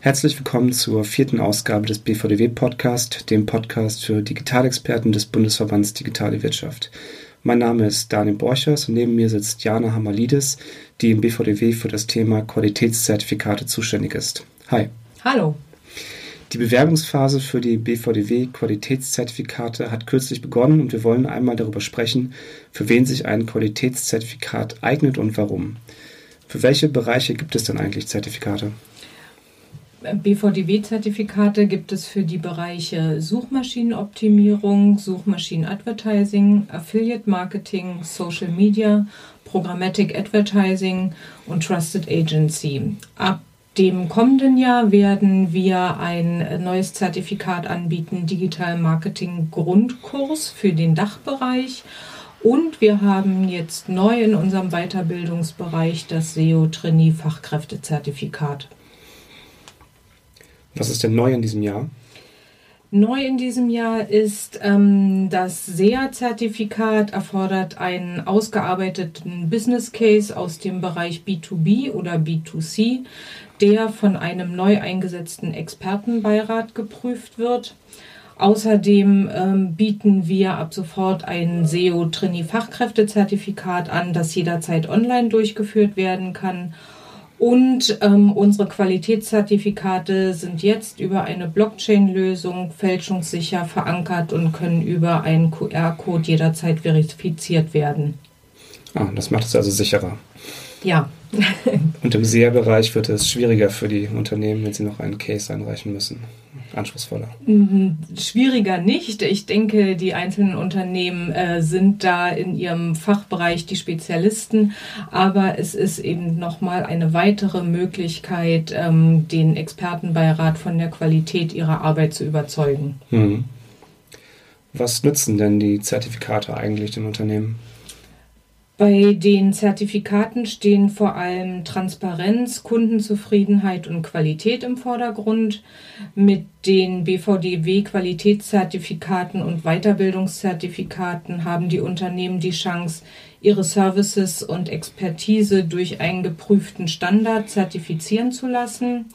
Herzlich willkommen zur vierten Ausgabe des BVDW Podcast, dem Podcast für Digitalexperten des Bundesverbands Digitale Wirtschaft. Mein Name ist Daniel Borchers und neben mir sitzt Jana Hamalidis, die im BVDW für das Thema Qualitätszertifikate zuständig ist. Hi. Hallo. Die Bewerbungsphase für die BVDW Qualitätszertifikate hat kürzlich begonnen und wir wollen einmal darüber sprechen, für wen sich ein Qualitätszertifikat eignet und warum. Für welche Bereiche gibt es denn eigentlich Zertifikate? BVDW-Zertifikate gibt es für die Bereiche Suchmaschinenoptimierung, Suchmaschinenadvertising, Affiliate Marketing, Social Media, Programmatic Advertising und Trusted Agency. Ab dem kommenden Jahr werden wir ein neues Zertifikat anbieten, Digital Marketing Grundkurs für den Dachbereich. Und wir haben jetzt neu in unserem Weiterbildungsbereich das SEO-Trainee-Fachkräftezertifikat. Was ist denn neu in diesem Jahr? Neu in diesem Jahr ist ähm, das SEA-Zertifikat erfordert einen ausgearbeiteten Business Case aus dem Bereich B2B oder B2C, der von einem neu eingesetzten Expertenbeirat geprüft wird. Außerdem ähm, bieten wir ab sofort ein SEO-Trainee-Fachkräftezertifikat an, das jederzeit online durchgeführt werden kann und ähm, unsere Qualitätszertifikate sind jetzt über eine Blockchain-Lösung fälschungssicher verankert und können über einen QR-Code jederzeit verifiziert werden. Ah, das macht es also sicherer. Ja. und im SEA-Bereich wird es schwieriger für die Unternehmen, wenn sie noch einen Case einreichen müssen anspruchsvoller? Mhm, schwieriger nicht. Ich denke, die einzelnen Unternehmen äh, sind da in ihrem Fachbereich die Spezialisten, aber es ist eben nochmal eine weitere Möglichkeit, ähm, den Expertenbeirat von der Qualität ihrer Arbeit zu überzeugen. Mhm. Was nützen denn die Zertifikate eigentlich den Unternehmen? Bei den Zertifikaten stehen vor allem Transparenz, Kundenzufriedenheit und Qualität im Vordergrund. Mit den BVDW Qualitätszertifikaten und Weiterbildungszertifikaten haben die Unternehmen die Chance, ihre Services und Expertise durch einen geprüften Standard zertifizieren zu lassen.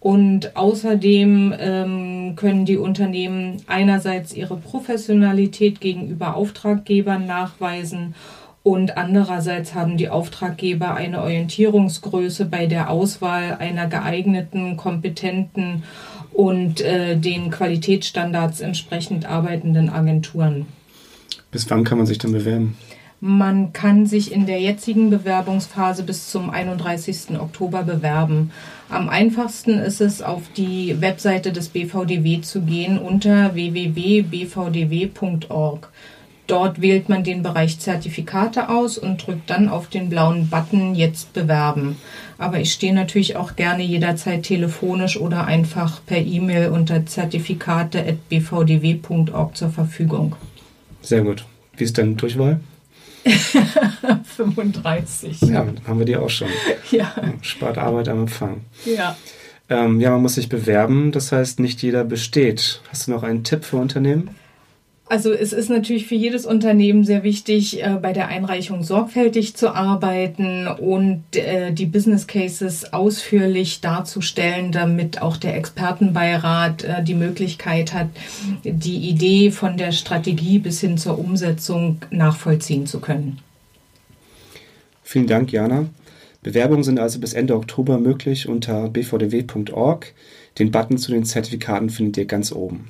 Und außerdem ähm, können die Unternehmen einerseits ihre Professionalität gegenüber Auftraggebern nachweisen und andererseits haben die Auftraggeber eine Orientierungsgröße bei der Auswahl einer geeigneten, kompetenten und äh, den Qualitätsstandards entsprechend arbeitenden Agenturen. Bis wann kann man sich dann bewerben? Man kann sich in der jetzigen Bewerbungsphase bis zum 31. Oktober bewerben. Am einfachsten ist es, auf die Webseite des BVDW zu gehen unter www.bvdw.org. Dort wählt man den Bereich Zertifikate aus und drückt dann auf den blauen Button Jetzt bewerben. Aber ich stehe natürlich auch gerne jederzeit telefonisch oder einfach per E-Mail unter zertifikate.bvdw.org zur Verfügung. Sehr gut. Wie ist deine Durchwahl? 35. Ja, haben wir die auch schon. Ja. Spart Arbeit am Empfang. Ja. Ähm, ja, man muss sich bewerben, das heißt, nicht jeder besteht. Hast du noch einen Tipp für Unternehmen? Also es ist natürlich für jedes Unternehmen sehr wichtig, äh, bei der Einreichung sorgfältig zu arbeiten und äh, die Business Cases ausführlich darzustellen, damit auch der Expertenbeirat äh, die Möglichkeit hat, die Idee von der Strategie bis hin zur Umsetzung nachvollziehen zu können. Vielen Dank, Jana. Bewerbungen sind also bis Ende Oktober möglich unter bvdw.org. Den Button zu den Zertifikaten findet ihr ganz oben.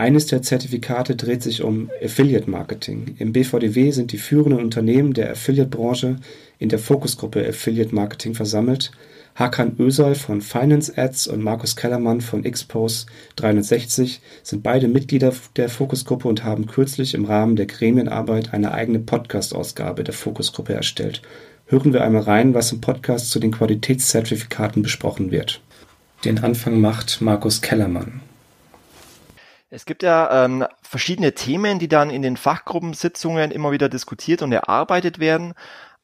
Eines der Zertifikate dreht sich um Affiliate Marketing. Im BVDW sind die führenden Unternehmen der Affiliate-Branche in der Fokusgruppe Affiliate Marketing versammelt. Hakan Özal von Finance Ads und Markus Kellermann von Xpose 360 sind beide Mitglieder der Fokusgruppe und haben kürzlich im Rahmen der Gremienarbeit eine eigene Podcast-Ausgabe der Fokusgruppe erstellt. Hören wir einmal rein, was im Podcast zu den Qualitätszertifikaten besprochen wird. Den Anfang macht Markus Kellermann. Es gibt ja ähm, verschiedene Themen, die dann in den Fachgruppensitzungen immer wieder diskutiert und erarbeitet werden.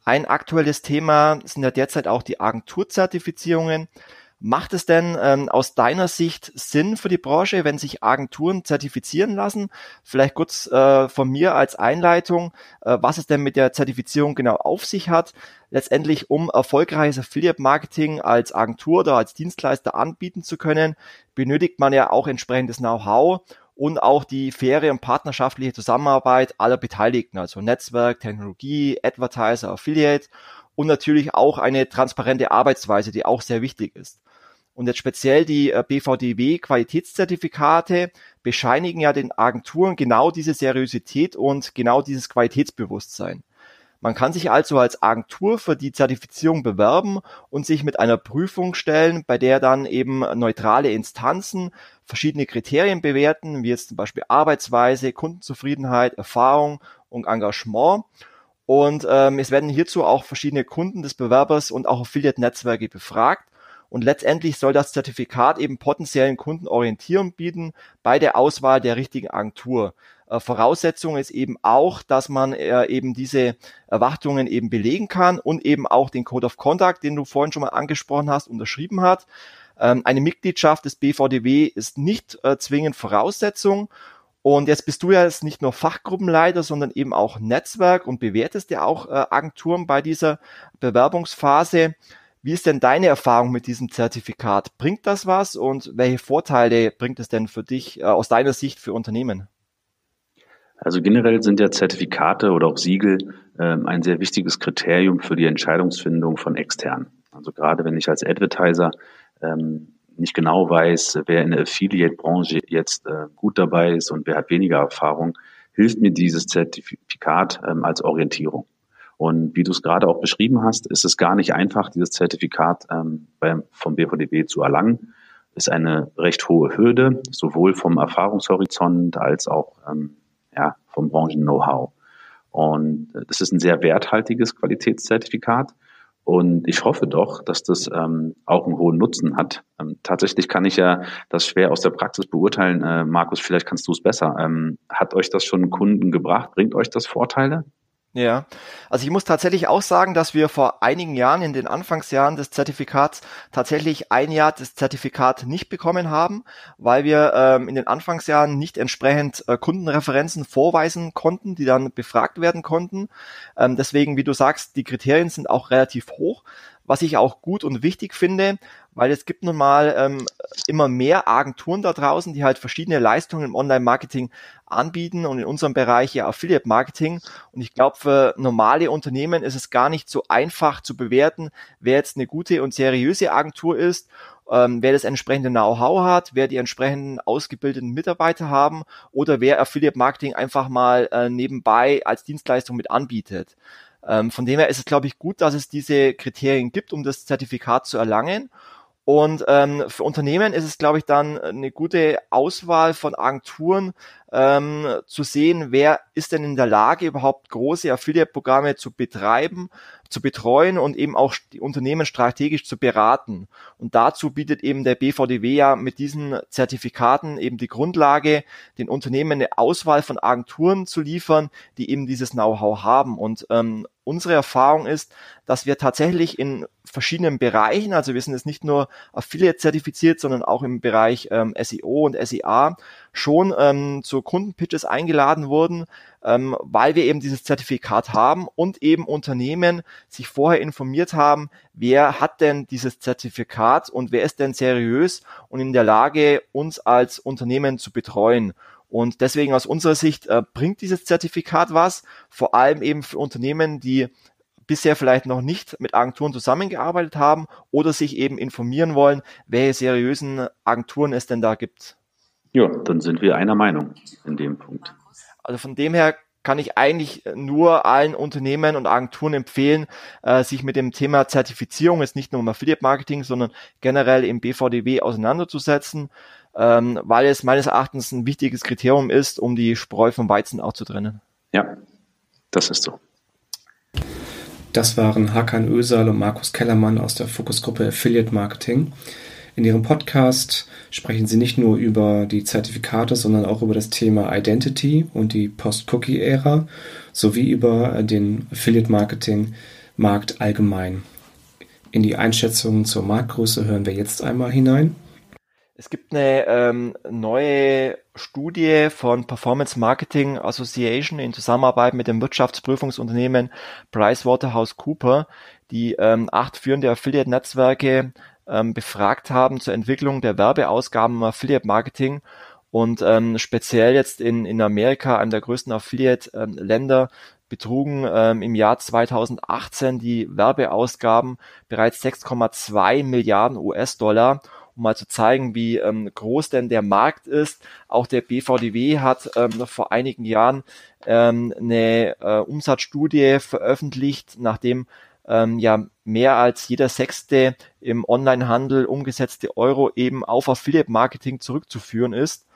Ein aktuelles Thema sind ja derzeit auch die Agenturzertifizierungen. Macht es denn ähm, aus deiner Sicht Sinn für die Branche, wenn sich Agenturen zertifizieren lassen? Vielleicht kurz äh, von mir als Einleitung, äh, was es denn mit der Zertifizierung genau auf sich hat. Letztendlich, um erfolgreiches Affiliate-Marketing als Agentur oder als Dienstleister anbieten zu können, benötigt man ja auch entsprechendes Know-how und auch die faire und partnerschaftliche Zusammenarbeit aller Beteiligten, also Netzwerk, Technologie, Advertiser, Affiliate und natürlich auch eine transparente Arbeitsweise, die auch sehr wichtig ist. Und jetzt speziell die äh, BVDW Qualitätszertifikate bescheinigen ja den Agenturen genau diese Seriosität und genau dieses Qualitätsbewusstsein. Man kann sich also als Agentur für die Zertifizierung bewerben und sich mit einer Prüfung stellen, bei der dann eben neutrale Instanzen verschiedene Kriterien bewerten, wie jetzt zum Beispiel Arbeitsweise, Kundenzufriedenheit, Erfahrung und Engagement. Und ähm, es werden hierzu auch verschiedene Kunden des Bewerbers und auch Affiliate-Netzwerke befragt. Und letztendlich soll das Zertifikat eben potenziellen Kunden Orientierung bieten bei der Auswahl der richtigen Agentur. Äh, Voraussetzung ist eben auch, dass man äh, eben diese Erwartungen eben belegen kann und eben auch den Code of Conduct, den du vorhin schon mal angesprochen hast, unterschrieben hat. Ähm, eine Mitgliedschaft des BVDW ist nicht äh, zwingend Voraussetzung und jetzt bist du ja jetzt nicht nur Fachgruppenleiter, sondern eben auch Netzwerk und bewertest ja auch äh, Agenturen bei dieser Bewerbungsphase. Wie ist denn deine Erfahrung mit diesem Zertifikat? Bringt das was und welche Vorteile bringt es denn für dich äh, aus deiner Sicht für Unternehmen? Also generell sind ja Zertifikate oder auch Siegel ähm, ein sehr wichtiges Kriterium für die Entscheidungsfindung von externen. Also gerade wenn ich als Advertiser ähm, nicht genau weiß, wer in der Affiliate-Branche jetzt äh, gut dabei ist und wer hat weniger Erfahrung, hilft mir dieses Zertifikat ähm, als Orientierung. Und wie du es gerade auch beschrieben hast, ist es gar nicht einfach, dieses Zertifikat ähm, beim, vom BVDW zu erlangen. Ist eine recht hohe Hürde, sowohl vom Erfahrungshorizont als auch ähm, ja, vom Branchen-Know-how. Und äh, das ist ein sehr werthaltiges Qualitätszertifikat. Und ich hoffe doch, dass das ähm, auch einen hohen Nutzen hat. Ähm, tatsächlich kann ich ja das schwer aus der Praxis beurteilen. Äh, Markus, vielleicht kannst du es besser. Ähm, hat euch das schon Kunden gebracht? Bringt euch das Vorteile? Ja, also ich muss tatsächlich auch sagen, dass wir vor einigen Jahren in den Anfangsjahren des Zertifikats tatsächlich ein Jahr das Zertifikat nicht bekommen haben, weil wir ähm, in den Anfangsjahren nicht entsprechend äh, Kundenreferenzen vorweisen konnten, die dann befragt werden konnten. Ähm, deswegen, wie du sagst, die Kriterien sind auch relativ hoch was ich auch gut und wichtig finde, weil es gibt nun mal ähm, immer mehr Agenturen da draußen, die halt verschiedene Leistungen im Online-Marketing anbieten und in unserem Bereich ja Affiliate-Marketing. Und ich glaube, für normale Unternehmen ist es gar nicht so einfach zu bewerten, wer jetzt eine gute und seriöse Agentur ist ähm, wer das entsprechende Know-how hat, wer die entsprechenden ausgebildeten Mitarbeiter haben oder wer Affiliate Marketing einfach mal äh, nebenbei als Dienstleistung mit anbietet. Ähm, von dem her ist es, glaube ich, gut, dass es diese Kriterien gibt, um das Zertifikat zu erlangen. Und ähm, für Unternehmen ist es, glaube ich, dann eine gute Auswahl von Agenturen ähm, zu sehen, wer ist denn in der Lage, überhaupt große Affiliate-Programme zu betreiben, zu betreuen und eben auch die Unternehmen strategisch zu beraten. Und dazu bietet eben der BVDW ja mit diesen Zertifikaten eben die Grundlage, den Unternehmen eine Auswahl von Agenturen zu liefern, die eben dieses Know-how haben. Und ähm, unsere Erfahrung ist, dass wir tatsächlich in verschiedenen Bereichen, also wir sind jetzt nicht nur Affiliate zertifiziert, sondern auch im Bereich ähm, SEO und SEA schon ähm, zu Kundenpitches eingeladen wurden, ähm, weil wir eben dieses Zertifikat haben und eben Unternehmen sich vorher informiert haben, wer hat denn dieses Zertifikat und wer ist denn seriös und in der Lage, uns als Unternehmen zu betreuen. Und deswegen aus unserer Sicht äh, bringt dieses Zertifikat was, vor allem eben für Unternehmen, die bisher vielleicht noch nicht mit Agenturen zusammengearbeitet haben oder sich eben informieren wollen, welche seriösen Agenturen es denn da gibt. Ja, dann sind wir einer Meinung in dem Punkt. Also von dem her kann ich eigentlich nur allen Unternehmen und Agenturen empfehlen, äh, sich mit dem Thema Zertifizierung, jetzt nicht nur im Affiliate Marketing, sondern generell im BVDW auseinanderzusetzen ähm, weil es meines Erachtens ein wichtiges Kriterium ist, um die Spreu vom Weizen auch zu trennen. Ja, das ist so. Das waren Hakan Ösal und Markus Kellermann aus der Fokusgruppe Affiliate Marketing. In ihrem Podcast sprechen sie nicht nur über die Zertifikate, sondern auch über das Thema Identity und die Post-Cookie-Ära sowie über den Affiliate Marketing Markt allgemein. In die Einschätzungen zur Marktgröße hören wir jetzt einmal hinein. Es gibt eine ähm, neue Studie von Performance Marketing Association in Zusammenarbeit mit dem Wirtschaftsprüfungsunternehmen PricewaterhouseCooper, die ähm, acht führende Affiliate-Netzwerke ähm, befragt haben zur Entwicklung der Werbeausgaben im Affiliate-Marketing und ähm, speziell jetzt in, in Amerika, einem der größten Affiliate-Länder, betrugen ähm, im Jahr 2018 die Werbeausgaben bereits 6,2 Milliarden US-Dollar um mal zu zeigen, wie ähm, groß denn der Markt ist. Auch der BVDW hat ähm, vor einigen Jahren ähm, eine äh, Umsatzstudie veröffentlicht, nachdem ähm, ja mehr als jeder sechste im Onlinehandel umgesetzte Euro eben auf Affiliate Marketing zurückzuführen ist.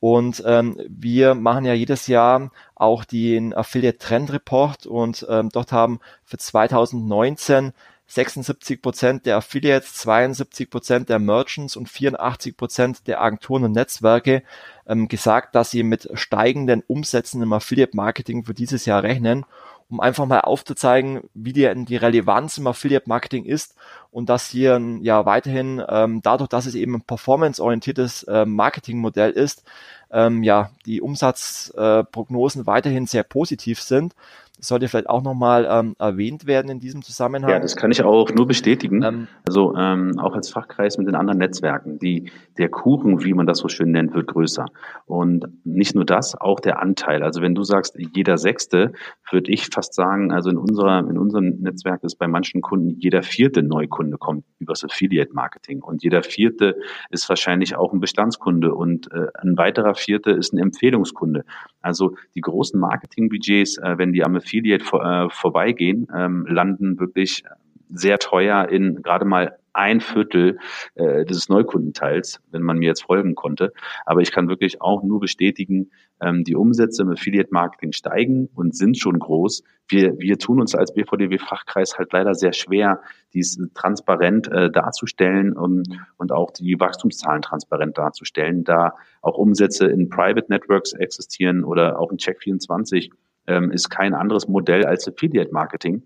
Und ähm, wir machen ja jedes Jahr auch den Affiliate Trend Report und ähm, dort haben für 2019 76 Prozent der Affiliates, 72 Prozent der Merchants und 84 Prozent der Agenturen und Netzwerke ähm, gesagt, dass sie mit steigenden Umsätzen im Affiliate-Marketing für dieses Jahr rechnen, um einfach mal aufzuzeigen, wie die, die Relevanz im Affiliate-Marketing ist und dass hier ja weiterhin ähm, dadurch, dass es eben ein performance-orientiertes äh, Marketingmodell ist, ähm, ja die Umsatzprognosen äh, weiterhin sehr positiv sind sollte vielleicht auch nochmal ähm, erwähnt werden in diesem Zusammenhang. Ja, das kann ich auch nur bestätigen. Ähm, also ähm, auch als Fachkreis mit den anderen Netzwerken. Die, der Kuchen, wie man das so schön nennt, wird größer. Und nicht nur das, auch der Anteil. Also wenn du sagst, jeder Sechste, würde ich fast sagen, also in unserer, in unserem Netzwerk ist bei manchen Kunden jeder vierte Neukunde kommt übers Affiliate Marketing. Und jeder vierte ist wahrscheinlich auch ein Bestandskunde und äh, ein weiterer vierte ist ein Empfehlungskunde. Also die großen Marketingbudgets, äh, wenn die am Affiliate vor, äh, vorbeigehen, ähm, landen wirklich sehr teuer in gerade mal ein Viertel äh, des Neukundenteils, wenn man mir jetzt folgen konnte. Aber ich kann wirklich auch nur bestätigen, ähm, die Umsätze im Affiliate-Marketing steigen und sind schon groß. Wir, wir tun uns als BVDW-Fachkreis halt leider sehr schwer, dies transparent äh, darzustellen um, und auch die Wachstumszahlen transparent darzustellen, da auch Umsätze in Private Networks existieren oder auch in Check24 ähm, ist kein anderes Modell als Affiliate Marketing.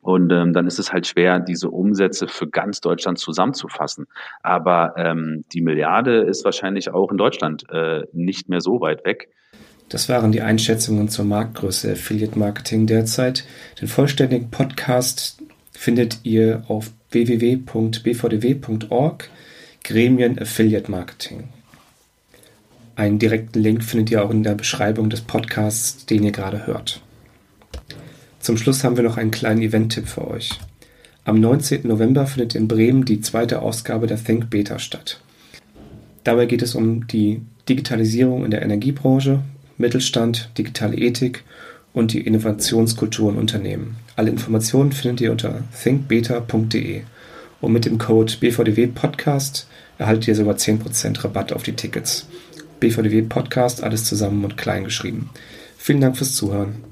Und ähm, dann ist es halt schwer, diese Umsätze für ganz Deutschland zusammenzufassen. Aber ähm, die Milliarde ist wahrscheinlich auch in Deutschland äh, nicht mehr so weit weg. Das waren die Einschätzungen zur Marktgröße Affiliate Marketing derzeit. Den vollständigen Podcast findet ihr auf www.bvdw.org Gremien Affiliate Marketing. Einen direkten Link findet ihr auch in der Beschreibung des Podcasts, den ihr gerade hört. Zum Schluss haben wir noch einen kleinen Event-Tipp für euch. Am 19. November findet in Bremen die zweite Ausgabe der Think Beta statt. Dabei geht es um die Digitalisierung in der Energiebranche, Mittelstand, digitale Ethik und die Innovationskultur in Unternehmen. Alle Informationen findet ihr unter thinkbeta.de und mit dem Code BVDW Podcast erhaltet ihr sogar 10% Rabatt auf die Tickets. BVDW Podcast, alles zusammen und klein geschrieben. Vielen Dank fürs Zuhören.